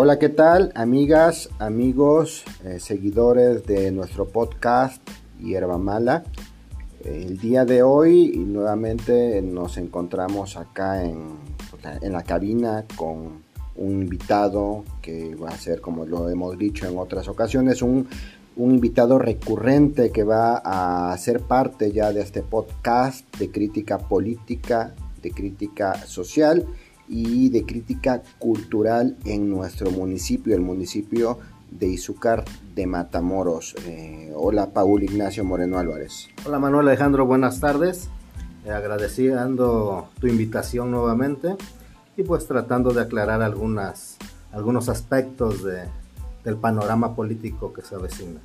Hola, ¿qué tal? Amigas, amigos, eh, seguidores de nuestro podcast Hierba Mala. El día de hoy nuevamente nos encontramos acá en, en la cabina con un invitado que va a ser, como lo hemos dicho en otras ocasiones, un, un invitado recurrente que va a ser parte ya de este podcast de crítica política, de crítica social y de crítica cultural en nuestro municipio, el municipio de Izúcar de Matamoros. Eh, hola, Paul Ignacio Moreno Álvarez. Hola, Manuel Alejandro, buenas tardes. Eh, agradeciendo tu invitación nuevamente y pues tratando de aclarar algunas, algunos aspectos de, del panorama político que se avecina.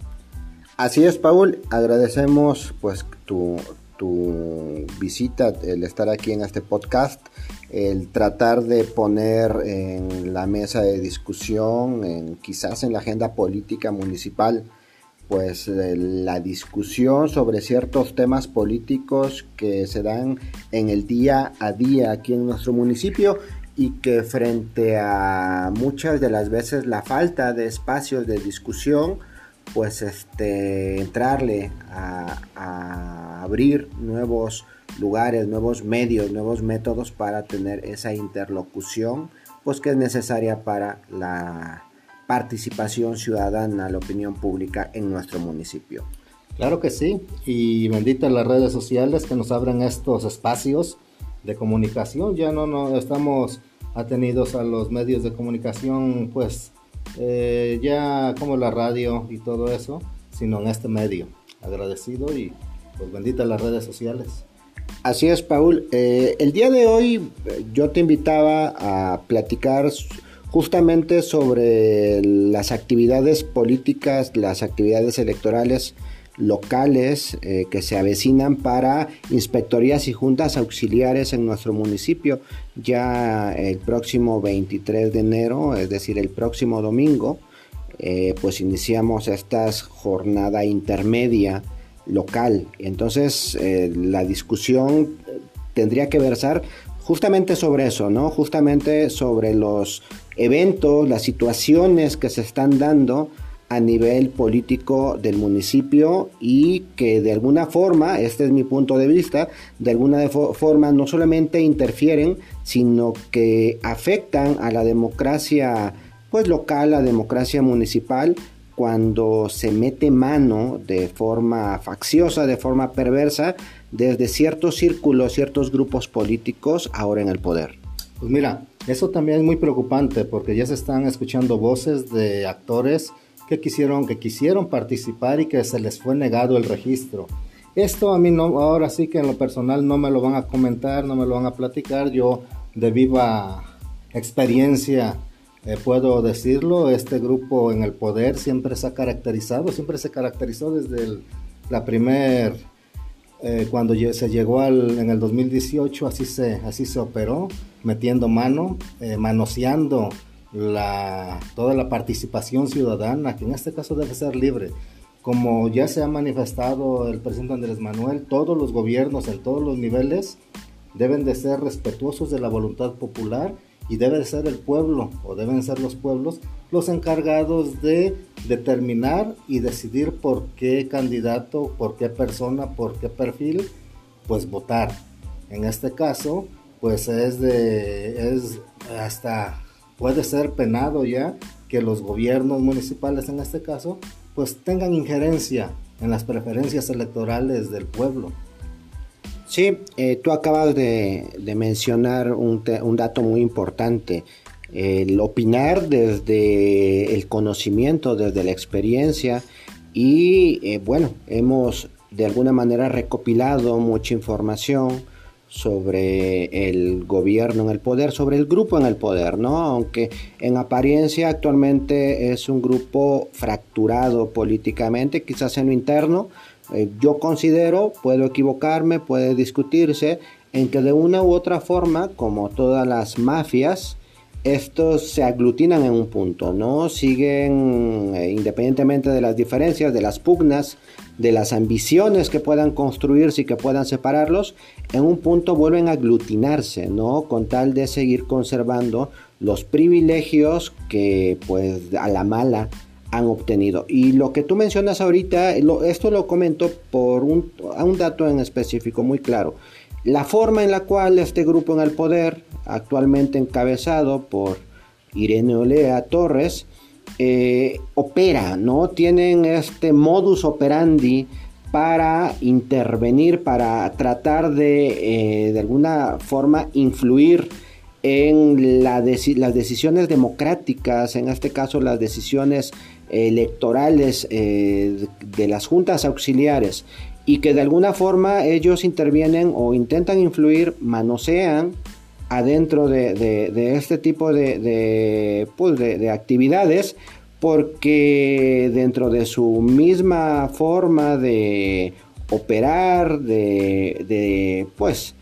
Así es, Paul. Agradecemos pues tu, tu visita, el estar aquí en este podcast, el tratar de poner en la mesa de discusión, en, quizás en la agenda política municipal, pues eh, la discusión sobre ciertos temas políticos que se dan en el día a día aquí en nuestro municipio y que frente a muchas de las veces la falta de espacios de discusión, pues este, entrarle a, abrir nuevos lugares, nuevos medios, nuevos métodos para tener esa interlocución, pues que es necesaria para la participación ciudadana, la opinión pública en nuestro municipio. Claro que sí, y bendita las redes sociales que nos abren estos espacios de comunicación, ya no, no estamos atenidos a los medios de comunicación, pues eh, ya como la radio y todo eso, sino en este medio. Agradecido y pues bendita las redes sociales. Así es, Paul. Eh, el día de hoy eh, yo te invitaba a platicar justamente sobre las actividades políticas, las actividades electorales locales eh, que se avecinan para inspectorías y juntas auxiliares en nuestro municipio. Ya el próximo 23 de enero, es decir, el próximo domingo, eh, pues iniciamos esta jornada intermedia local. Entonces, eh, la discusión tendría que versar justamente sobre eso, ¿no? Justamente sobre los eventos, las situaciones que se están dando a nivel político del municipio y que de alguna forma, este es mi punto de vista, de alguna forma no solamente interfieren, sino que afectan a la democracia pues local, la democracia municipal, cuando se mete mano de forma facciosa, de forma perversa, desde ciertos círculos, ciertos grupos políticos ahora en el poder. Pues mira, eso también es muy preocupante porque ya se están escuchando voces de actores que quisieron, que quisieron participar y que se les fue negado el registro. Esto a mí no, ahora sí que en lo personal no me lo van a comentar, no me lo van a platicar. Yo de viva experiencia eh, puedo decirlo, este grupo en el poder siempre se ha caracterizado, siempre se caracterizó desde la primer, eh, cuando se llegó al, en el 2018, así se, así se operó, metiendo mano, eh, manoseando la, toda la participación ciudadana, que en este caso debe ser libre. Como ya se ha manifestado el presidente Andrés Manuel, todos los gobiernos en todos los niveles deben de ser respetuosos de la voluntad popular y debe de ser el pueblo o deben ser los pueblos los encargados de determinar y decidir por qué candidato, por qué persona, por qué perfil, pues votar. En este caso, pues es de es hasta puede ser penado ya que los gobiernos municipales en este caso pues tengan injerencia en las preferencias electorales del pueblo. Sí, eh, tú acabas de, mencionar un, dato muy importante. El opinar desde el conocimiento, desde la experiencia y eh, bueno, hemos de alguna manera recopilado mucha información sobre el gobierno en el poder, sobre el grupo en el poder, ¿no? Aunque en apariencia actualmente es un grupo fracturado políticamente, quizás en lo interno, eh, yo considero, puedo equivocarme, puede discutirse, en que de una u otra forma, como todas las mafias, estos se aglutinan en un punto, ¿no? Siguen, eh, independientemente de las diferencias, de las pugnas, de las ambiciones que puedan construirse y que puedan separarlos, en un punto vuelven a aglutinarse, ¿no? Con tal de seguir conservando los privilegios que pues a la mala han obtenido. Y lo que tú mencionas ahorita, esto lo comento por un, un dato en específico muy claro. La forma en la cual este grupo en el poder, actualmente encabezado por Irene Olea Torres, eh, opera, ¿no? Tienen este modus operandi para intervenir, para tratar de, eh, de alguna forma, influir en las decisiones democráticas, en este caso las decisiones electorales eh, de las juntas auxiliares, y que de alguna forma ellos intervienen o intentan influir, manosean adentro de, este tipo de, pues de, actividades, porque dentro de su misma forma de operar, de, pues,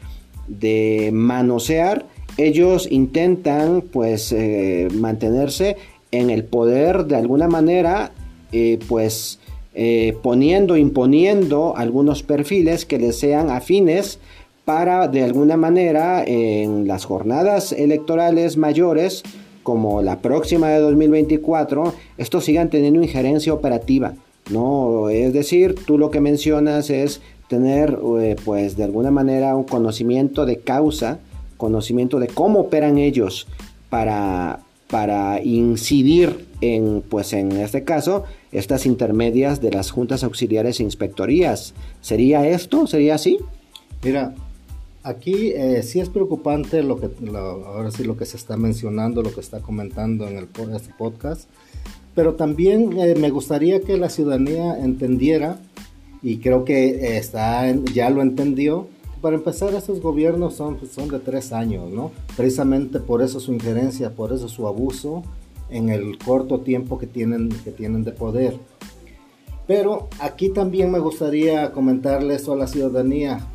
de manosear, ellos intentan pues eh, mantenerse en el poder de alguna manera eh, pues eh, poniendo, imponiendo algunos perfiles que les sean afines para de alguna manera en las jornadas electorales mayores como la próxima de 2024 estos sigan teniendo injerencia operativa no es decir tú lo que mencionas es tener pues de alguna manera un conocimiento de causa conocimiento de cómo operan ellos para, para incidir en, pues en este caso, estas intermedias de las juntas auxiliares e inspectorías. ¿Sería esto? ¿Sería así? Mira, aquí eh, sí es preocupante lo que, ahora sí lo que se está mencionando, lo que está comentando en el, este podcast, pero también eh, me gustaría que la ciudadanía entendiera, y creo que está, ya lo entendió, para empezar, estos gobiernos son, son de tres años, ¿no? Precisamente por eso su injerencia, por eso su abuso en el corto tiempo que tienen, que tienen de poder. Pero aquí también me gustaría comentarle esto a la ciudadanía,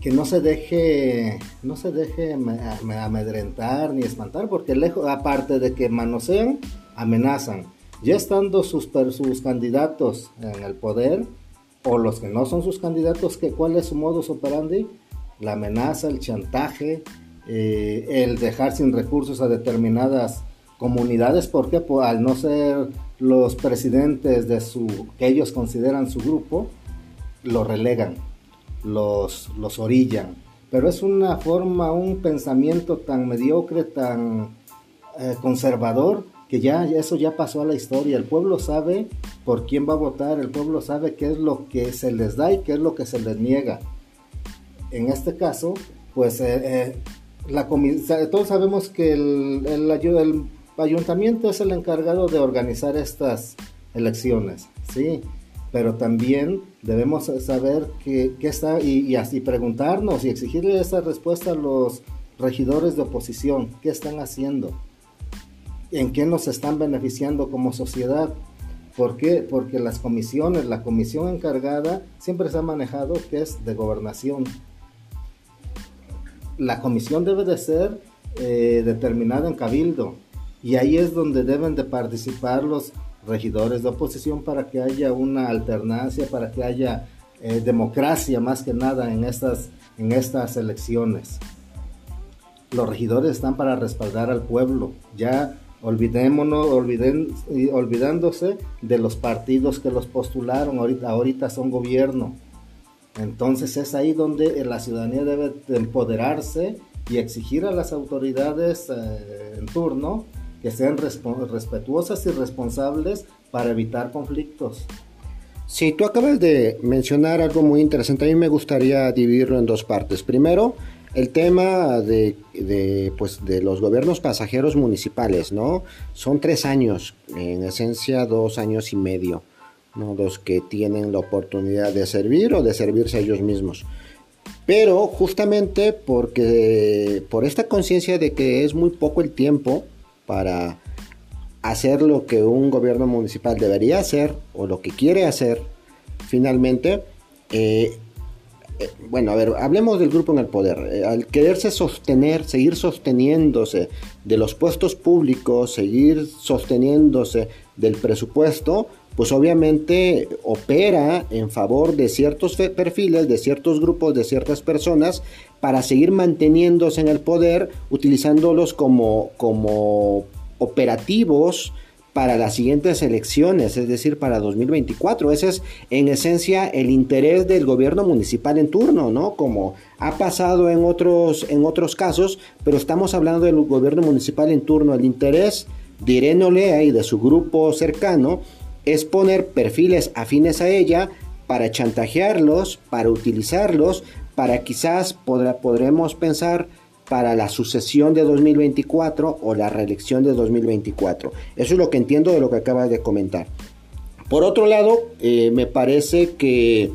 que no se deje, no se deje amedrentar ni espantar, porque lejos, aparte de que manosean, amenazan. Ya estando sus, sus candidatos en el poder, o los que no son sus candidatos, cuál es su modus operandi, la amenaza, el chantaje, eh, el dejar sin recursos a determinadas comunidades, porque pues, al no ser los presidentes de su que ellos consideran su grupo, los relegan, los, los orillan. Pero es una forma, un pensamiento tan mediocre, tan eh, conservador, que ya eso ya pasó a la historia. El pueblo sabe por quién va a votar, el pueblo sabe qué es lo que se les da y qué es lo que se les niega. En este caso, pues eh, eh, la todos sabemos que el, ayuntamiento es el encargado de organizar estas elecciones, sí, pero también debemos saber qué está y, y así preguntarnos y exigirle esa respuesta a los regidores de oposición, qué están haciendo en qué nos están beneficiando como sociedad. ¿Por qué? Porque las comisiones, la comisión encargada siempre se ha manejado que es de gobernación. La comisión debe de ser eh, determinada en cabildo y ahí es donde deben de participar los regidores de oposición para que haya una alternancia, para que haya eh, democracia más que nada en estas, en estas elecciones. Los regidores están para respaldar al pueblo. Ya Olvidémonos, olviden, olvidándose de los partidos que los postularon, ahorita son gobierno. Entonces es ahí donde la ciudadanía debe empoderarse y exigir a las autoridades eh, en turno que sean respetuosas y responsables para evitar conflictos. Sí, tú acabas de mencionar algo muy interesante. A mí me gustaría dividirlo en dos partes. Primero, el tema de, pues, de los gobiernos pasajeros municipales, ¿no? Son tres años, en esencia dos años y medio, ¿no? Los que tienen la oportunidad de servir o de servirse a ellos mismos. Pero justamente porque por esta conciencia de que es muy poco el tiempo para hacer lo que un gobierno municipal debería hacer o lo que quiere hacer, finalmente, eh, eh, bueno, a ver, hablemos del grupo en el poder. Eh, al quererse sostener, seguir sosteniéndose de los puestos públicos, seguir sosteniéndose del presupuesto, pues obviamente opera en favor de ciertos perfiles, de ciertos grupos, de ciertas personas, para seguir manteniéndose en el poder, utilizándolos como, como operativos para las siguientes elecciones, es decir, para 2024. Ese es en esencia el interés del gobierno municipal en turno, ¿no? Como ha pasado en otros, en otros casos, pero estamos hablando del gobierno municipal en turno. El interés de Irene Olea y de su grupo cercano es poner perfiles afines a ella para chantajearlos, para utilizarlos, para quizás podremos pensar para la sucesión de 2024 o la reelección de 2024. Eso es lo que entiendo de lo que acabas de comentar. Por otro lado, eh, me parece que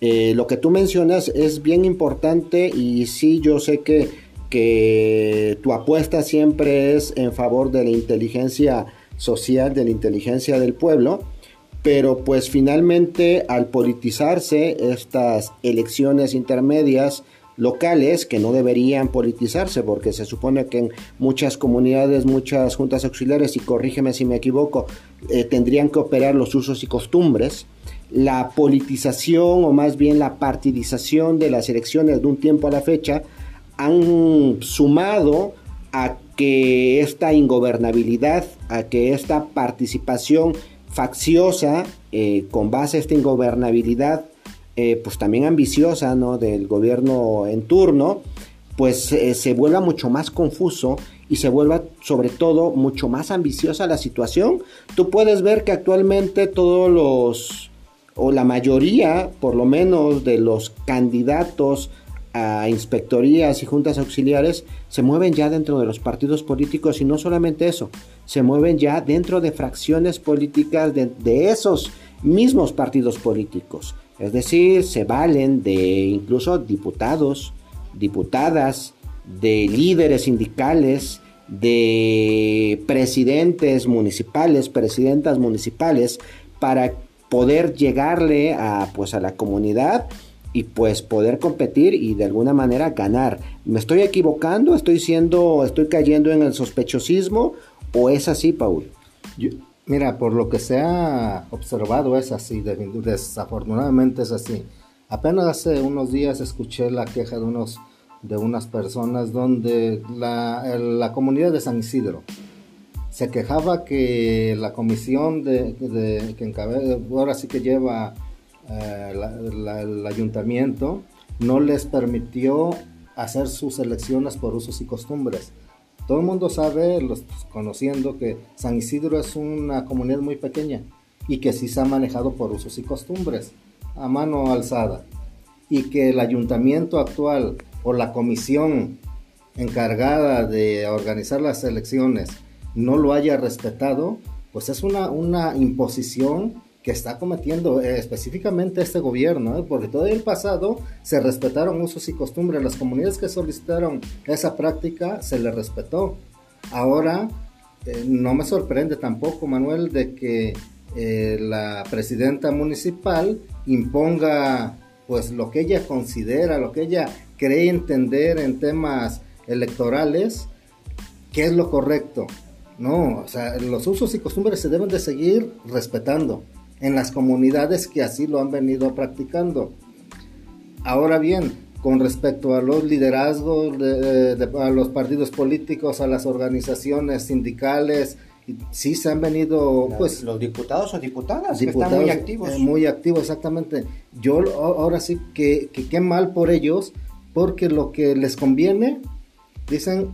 eh, lo que tú mencionas es bien importante y sí, yo sé que, que tu apuesta siempre es en favor de la inteligencia social, de la inteligencia del pueblo pero pues finalmente al politizarse estas elecciones intermedias locales que no deberían politizarse porque se supone que en muchas comunidades, muchas juntas auxiliares, y corrígeme si me equivoco, eh, tendrían que operar los usos y costumbres. La politización o más bien la partidización de las elecciones de un tiempo a la fecha han sumado a que esta ingobernabilidad, a que esta participación facciosa, eh, con base esta ingobernabilidad, eh, pues también ambiciosa, ¿no? Del gobierno en turno, pues eh, se vuelva mucho más confuso y se vuelva sobre todo mucho más ambiciosa la situación. Tú puedes ver que actualmente todos los, o la mayoría, por lo menos, de los candidatos a inspectorías y juntas auxiliares se mueven ya dentro de los partidos políticos y no solamente eso, se mueven ya dentro de fracciones políticas de, esos mismos partidos políticos. Es decir, se valen de incluso diputados, diputadas, de líderes sindicales, de presidentes municipales, presidentas municipales, para poder llegarle a, pues, a la comunidad y pues poder competir y de alguna manera ganar. ¿Me estoy equivocando? ¿Estoy siendo, estoy cayendo en el sospechosismo? ¿O es así, Paul? mira, por lo que se ha observado es así, desafortunadamente es así. Apenas hace unos días escuché la queja de unos de unas personas donde la, comunidad de San Isidro se quejaba que la comisión de, que encabeza, ahora sí que lleva eh, el ayuntamiento no les permitió hacer sus elecciones por usos y costumbres. Todo el mundo sabe, los, conociendo, que San Isidro es una comunidad muy pequeña y que sí se ha manejado por usos y costumbres, a mano alzada. Y que el ayuntamiento actual o la comisión encargada de organizar las elecciones no lo haya respetado, pues es una, una imposición que está cometiendo eh, específicamente este gobierno, ¿eh? porque todo el pasado se respetaron usos y costumbres, las comunidades que solicitaron esa práctica se les respetó. Ahora, eh, no me sorprende tampoco, Manuel, de que la presidenta municipal imponga pues lo que ella considera, lo que ella cree entender en temas electorales, qué es lo correcto. No, o sea, los usos y costumbres se deben de seguir respetando en las comunidades que así lo han venido practicando. Ahora bien, con respecto a los liderazgos, de, a los partidos políticos, a las organizaciones sindicales, sí se han venido, pues... Los diputados o diputadas están muy activos. Eh, muy activos, exactamente. Yo ahora sí que qué mal por ellos, porque lo que les conviene, dicen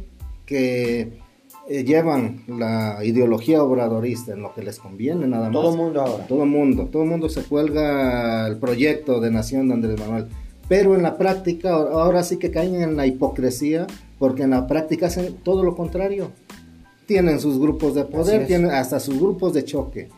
que eh, llevan la ideología obradorista en lo que les conviene nada más. Todo mundo ahora. Todo mundo, todo mundo se cuelga el proyecto de nación de Andrés Manuel. Pero en la práctica, ahora sí que caen en la hipocresía, porque en la práctica hacen todo lo contrario. Tienen sus grupos de poder, tienen hasta sus grupos de choque,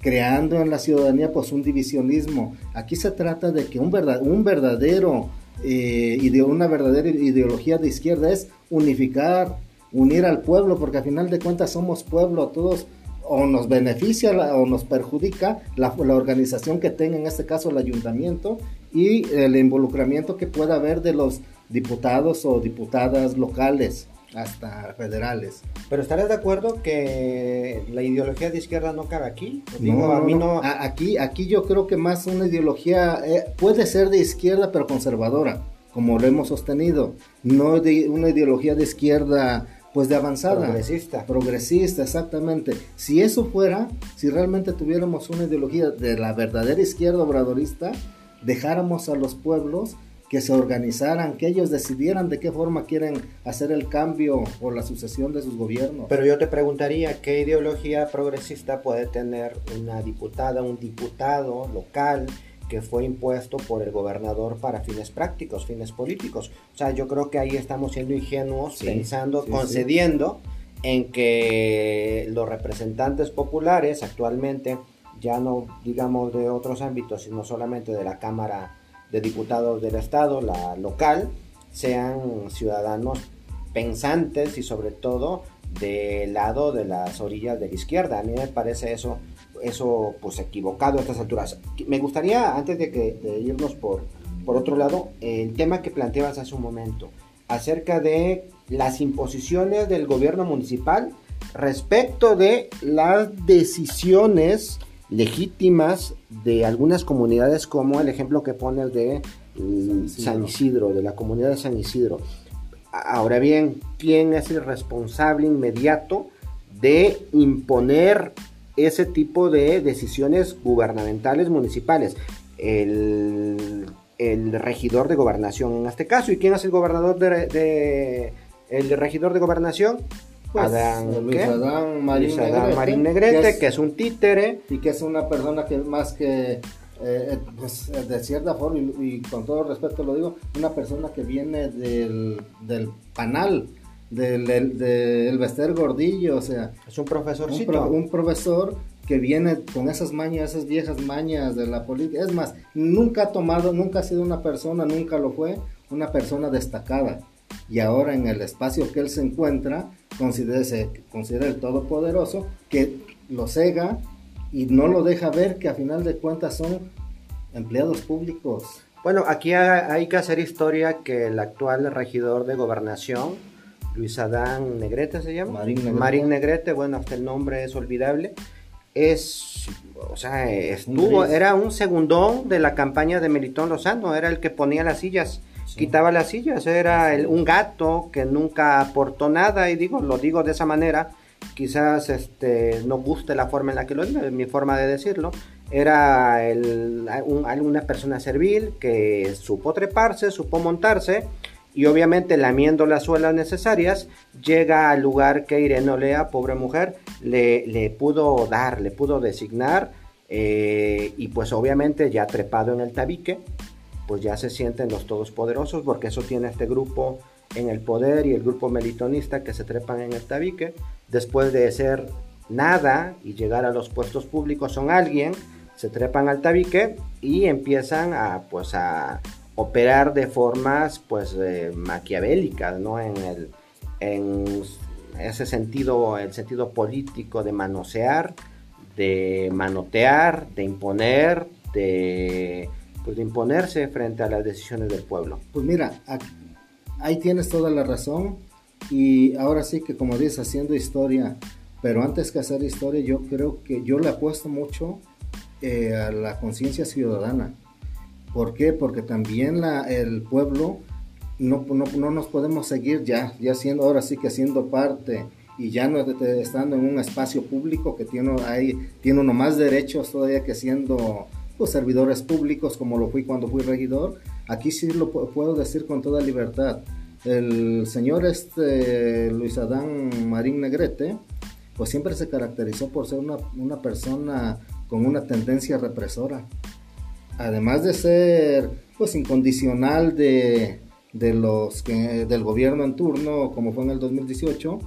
creando en la ciudadanía pues un divisionismo. Aquí se trata de que un, verdad, un verdadero, eh, una verdadera ideología de izquierda es unificar unir al pueblo, porque al final de cuentas somos pueblo, todos o nos beneficia o nos perjudica la, la, organización que tenga, en este caso el ayuntamiento, y el involucramiento que pueda haber de los diputados o diputadas locales. hasta federales. Pero estarás de acuerdo que la ideología de izquierda no cabe aquí? no, a mí no... Aquí, aquí yo creo que más una ideología eh, puede ser de izquierda pero conservadora, como lo hemos sostenido, no de una ideología de izquierda pues de avanzada. Progresista. Progresista, exactamente. Si eso fuera, si realmente tuviéramos una ideología de la verdadera izquierda obradorista, dejáramos a los pueblos que se organizaran, que ellos decidieran de qué forma quieren hacer el cambio o la sucesión de sus gobiernos. Pero yo te preguntaría, ¿qué ideología progresista puede tener una diputada, un diputado local que fue impuesto por el gobernador para fines prácticos, fines políticos? O sea, yo creo que ahí estamos siendo ingenuos, pensando, concediendo en que los representantes populares actualmente, ya no digamos de otros ámbitos, sino solamente de la Cámara de diputados del Estado, la local, sean ciudadanos pensantes y sobre todo del lado de las orillas de la izquierda. A mí me parece eso, eso pues equivocado a estas alturas. Me gustaría, antes de, que, irnos por, por otro lado, el tema que planteabas hace un momento, acerca de las imposiciones del gobierno municipal respecto de las decisiones legítimas de algunas comunidades como el ejemplo que pones de mm, San Isidro. de la comunidad de San Isidro. Ahora bien, ¿quién es el responsable inmediato de imponer ese tipo de decisiones gubernamentales municipales? El, regidor de gobernación en este caso. ¿Y quién es el gobernador de el regidor de gobernación? Pues, Adán, Luis Adán Marín, Negrete, que es, un títere. Y que es una persona que más que, eh, eh, pues, de cierta forma, y, con todo respeto lo digo, una persona que viene del, del panal, del, del, Bester Gordillo, o sea. Es un profesorcito. Un, un profesor que viene con esas mañas, esas viejas mañas de la política. Es más, nunca ha tomado, nunca ha sido una persona, nunca lo fue, una persona destacada. Y ahora en el espacio que él se encuentra, considera, se considera el todopoderoso, que lo cega y no lo deja ver que a final de cuentas son empleados públicos. Bueno, aquí hay que hacer historia que el actual regidor de gobernación, Luis Adán Negrete se llama. Marín Negrete. bueno, hasta el nombre es olvidable. Es, o sea, estuvo, era un segundón de la campaña de Melitón Lozano, era el que ponía las sillas quitaba las sillas, era un gato que nunca aportó nada y digo, lo digo de esa manera, quizás este, no guste la forma en la que lo digo, mi forma de decirlo, era el, una persona servil que supo treparse, supo montarse y obviamente lamiendo las suelas necesarias llega al lugar que Irene Olea, pobre mujer, le, le pudo dar, le pudo designar eh, y pues obviamente ya trepado en el tabique pues ya se sienten los todos poderosos porque eso tiene este grupo en el poder y el grupo melitonista que se trepan en el tabique, después de ser nada y llegar a los puestos públicos son alguien, se trepan al tabique y empiezan a pues a operar de formas pues eh, maquiavélicas, ¿no? En el en ese sentido, el sentido político de manosear, de manotear, de imponer, de pues, de imponerse frente a las decisiones del pueblo. Pues mira, ahí tienes toda la razón y ahora sí que como dices, haciendo historia, pero antes que hacer historia yo creo que yo le apuesto mucho eh, a la conciencia ciudadana. ¿Por qué? Porque también la, el pueblo no, no, nos podemos seguir ya, ya siendo ahora sí que siendo parte y ya no estando en un espacio público que tiene, ahí, tiene uno más derechos todavía que siendo servidores públicos como lo fui cuando fui regidor, aquí sí lo puedo decir con toda libertad. El señor este Luis Adán Marín Negrete, pues siempre se caracterizó por ser una, una persona con una tendencia represora. Además de ser pues incondicional de, de los que, del gobierno en turno, como fue en el 2018,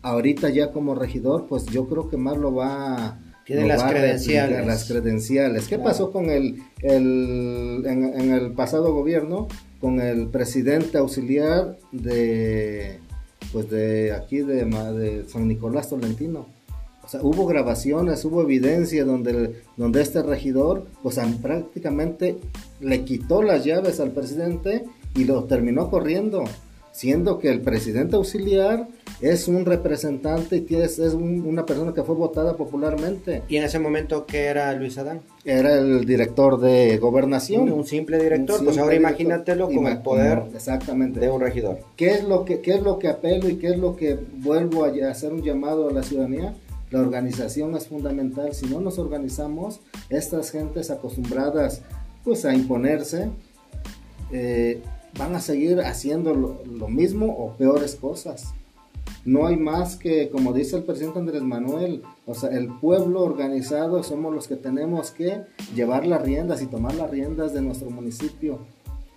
ahorita ya como regidor, pues yo creo que más lo va tiene las credenciales. Las credenciales. ¿Qué pasó con el, el en, el pasado gobierno con el presidente auxiliar de pues de aquí de, de San Nicolás Tolentino? O sea, hubo grabaciones, hubo evidencia donde, donde este regidor, pues prácticamente le quitó las llaves al presidente y lo terminó corriendo. siendo que el presidente auxiliar es un representante y es, es una persona que fue votada popularmente. ¿Y en ese momento qué era Luis Adán? Era el director de gobernación. Un, simple director, pues ahora imagínatelo con el poder exactamente. de un regidor. ¿Qué es, lo que, ¿Qué es lo que apelo y qué es lo que vuelvo a hacer un llamado a la ciudadanía? La organización es fundamental. Si no nos organizamos, estas gentes acostumbradas pues a imponerse, eh, van a seguir haciendo lo, mismo o peores cosas. No hay más que, como dice el presidente Andrés Manuel, o sea, el pueblo organizado somos los que tenemos que llevar las riendas y tomar las riendas de nuestro municipio.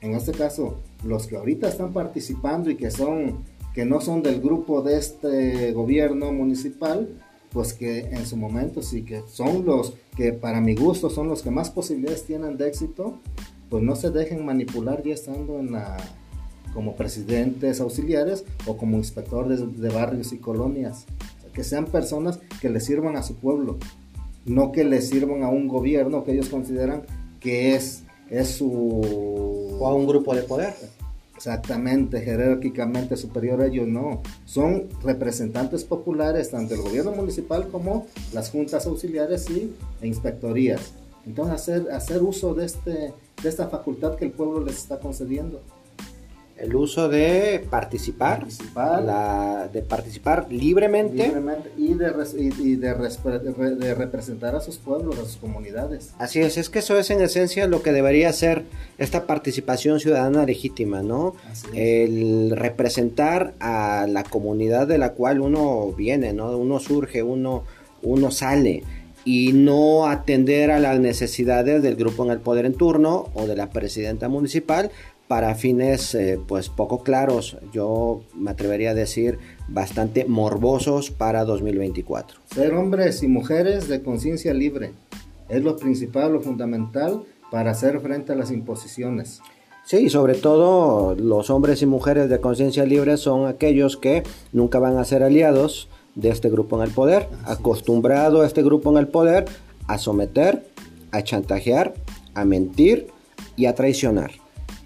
En este caso, los que ahorita están participando y que son que no son del grupo de este gobierno municipal, pues que en su momento sí que son los que para mi gusto son los que más posibilidades tienen de éxito, pues no se dejen manipular ya estando en la como presidentes auxiliares o como inspectores de, barrios y colonias. que sean personas que le sirvan a su pueblo, no que le sirvan a un gobierno que ellos consideran que es, es su... O a un grupo de poder exactamente jerárquicamente superior a ellos, no. Son representantes populares tanto del gobierno municipal como las juntas auxiliares y, e inspectorías. Entonces hacer, hacer uso de, este, de esta facultad que el pueblo les está concediendo el uso de participar, La, de participar libremente, y, de, de, representar a sus pueblos, a sus comunidades. Así es, es que eso es en esencia lo que debería ser esta participación ciudadana legítima, ¿no? El representar a la comunidad de la cual uno viene, ¿no? Uno surge, uno, uno sale y no atender a las necesidades del grupo en el poder en turno o de la presidenta municipal, para fines eh, pues poco claros, yo me atrevería a decir bastante morbosos para 2024. Ser hombres y mujeres de conciencia libre es lo principal, lo fundamental para hacer frente a las imposiciones. Sí, sobre todo los hombres y mujeres de conciencia libre son aquellos que nunca van a ser aliados de este grupo en el poder, acostumbrado a este grupo en el poder a someter, a chantajear, a mentir y a traicionar.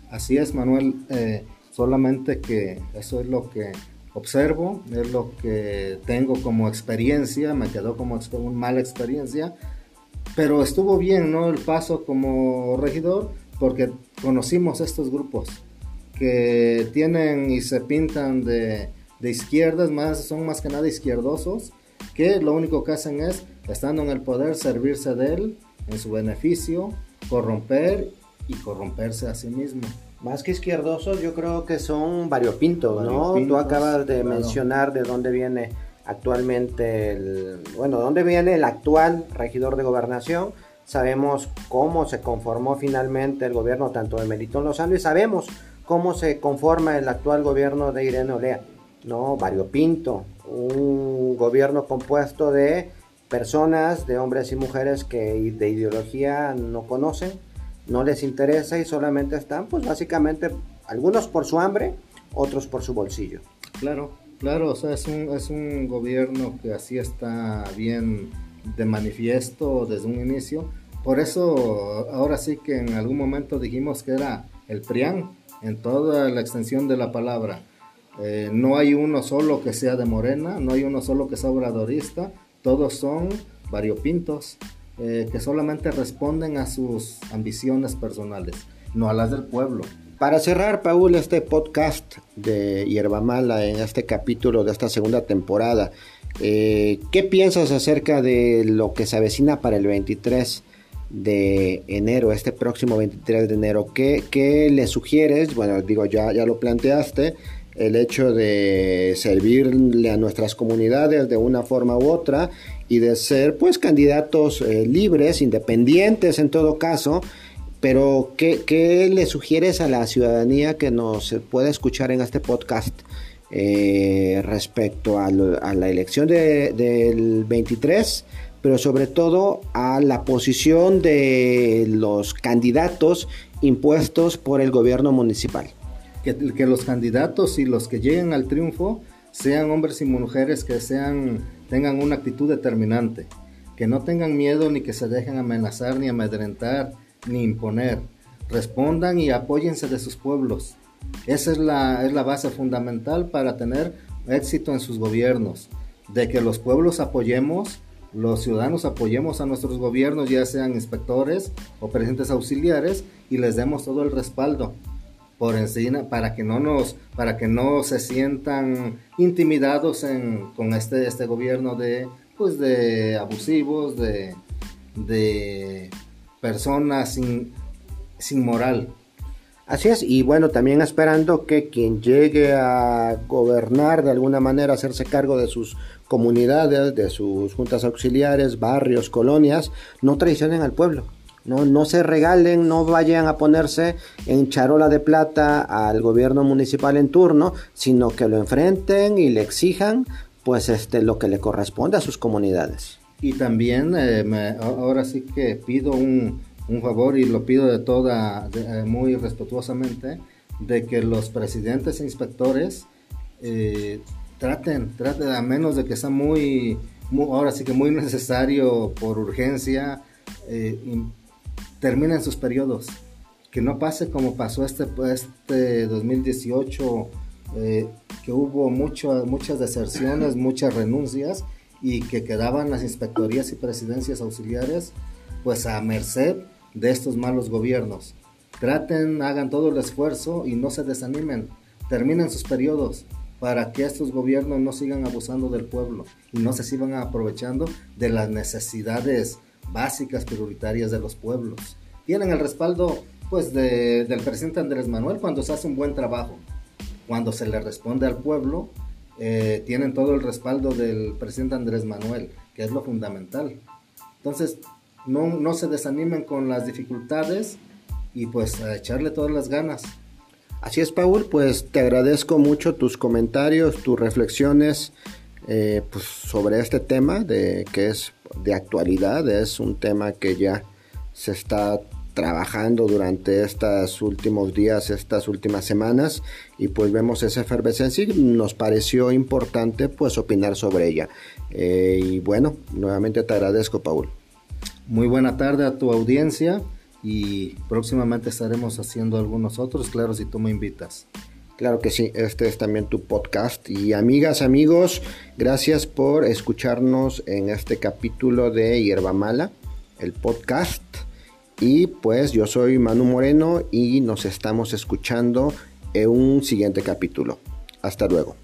Así es, Manuel, eh, solamente que eso es lo que observo, es lo que tengo como experiencia, me quedó como una mala experiencia, pero estuvo bien, ¿no? El paso como regidor, porque conocimos estos grupos que tienen y se pintan de, de izquierdas, más, son más que nada izquierdosos, que lo único que hacen es, estando en el poder, servirse de él en su beneficio, corromper y corromperse a sí mismo. Más que izquierdosos, yo creo que son variopintos, ¿no? Tú acabas de mencionar de dónde viene actualmente el, bueno, dónde viene el actual regidor de gobernación. Sabemos cómo se conformó finalmente el gobierno tanto de Melitón Lozano y sabemos cómo se conforma el actual gobierno de Irene Olea, ¿no? Variopinto, un gobierno compuesto de personas, de hombres y mujeres que de ideología no conocen, no les interesa y solamente están, pues básicamente, algunos por su hambre, otros por su bolsillo. Claro, claro, o sea, es un, es un gobierno que así está bien de manifiesto desde un inicio. Por eso, ahora sí que en algún momento dijimos que era el PRIAN en toda la extensión de la palabra. Eh, no hay uno solo que sea de Morena, no hay uno solo que sea obradorista, todos son variopintos. Eh, que solamente responden a sus ambiciones personales, no a las del pueblo. Para cerrar, Paul, este podcast de Hierba Mala en este capítulo de esta segunda temporada, eh, ¿qué piensas acerca de lo que se avecina para el 23 de enero, este próximo 23 de enero? ¿Qué, qué le sugieres? Bueno, digo, ya, ya lo planteaste, el hecho de servirle a nuestras comunidades de una forma u otra y de ser pues candidatos eh, libres, independientes en todo caso, pero ¿qué, le sugieres a la ciudadanía que nos pueda escuchar en este podcast eh, respecto a, la elección del 23? pero sobre todo a la posición de los candidatos impuestos por el gobierno municipal que, los candidatos y los que lleguen al triunfo sean hombres y mujeres que sean, tengan una actitud determinante, que no tengan miedo ni que se dejen amenazar, ni amedrentar, ni imponer. Respondan y apóyense de sus pueblos, Esa es la, es la base fundamental para tener éxito en sus gobiernos, de que los pueblos apoyemos, los ciudadanos apoyemos a nuestros gobiernos, ya sean inspectores o presidentes auxiliares, y les demos todo el respaldo por encima para que no nos para que no se sientan intimidados con este este gobierno de pues de abusivos de, de personas sin, sin moral Así es, y bueno, también esperando que quien llegue a gobernar de alguna manera, hacerse cargo de sus comunidades, de sus juntas auxiliares, barrios, colonias, no traicionen al pueblo. No, no se regalen, no vayan a ponerse en charola de plata al gobierno municipal en turno, sino que lo enfrenten y le exijan pues este lo que le corresponde a sus comunidades. Y también eh, ahora sí que pido un, un favor y lo pido de toda, eh, muy respetuosamente, de que los presidentes e inspectores eh, traten, traten, a menos de que sea muy, ahora sí que muy necesario por urgencia, eh, terminen sus periodos. Que no pase como pasó este, este 2018, que hubo mucho, muchas deserciones, muchas renuncias y que quedaban las inspectorías y presidencias auxiliares pues a merced de estos malos gobiernos. Traten, hagan todo el esfuerzo y no se desanimen. Terminen sus periodos para que estos gobiernos no sigan abusando del pueblo y no se sigan aprovechando de las necesidades básicas prioritarias de los pueblos. Tienen el respaldo pues del presidente Andrés Manuel cuando se hace un buen trabajo, cuando se le responde al pueblo, eh, tienen todo el respaldo del presidente Andrés Manuel, que es lo fundamental. Entonces, no, se desanimen con las dificultades y pues echarle todas las ganas. Así es, Paul, pues te agradezco mucho tus comentarios, tus reflexiones eh, pues, sobre este tema de que es de actualidad, es un tema que ya se está trabajando durante estos últimos días, estas últimas semanas y pues vemos esa efervescencia y nos pareció importante pues opinar sobre ella. Eh, y bueno, nuevamente te agradezco, Paul. Muy buena tarde a tu audiencia y próximamente estaremos haciendo algunos otros, claro, si tú me invitas. Claro que sí, este es también tu podcast. Y amigas, amigos, gracias por escucharnos en este capítulo de Hierba Mala, el podcast. Y pues yo soy Manu Moreno y nos estamos escuchando en un siguiente capítulo. Hasta luego.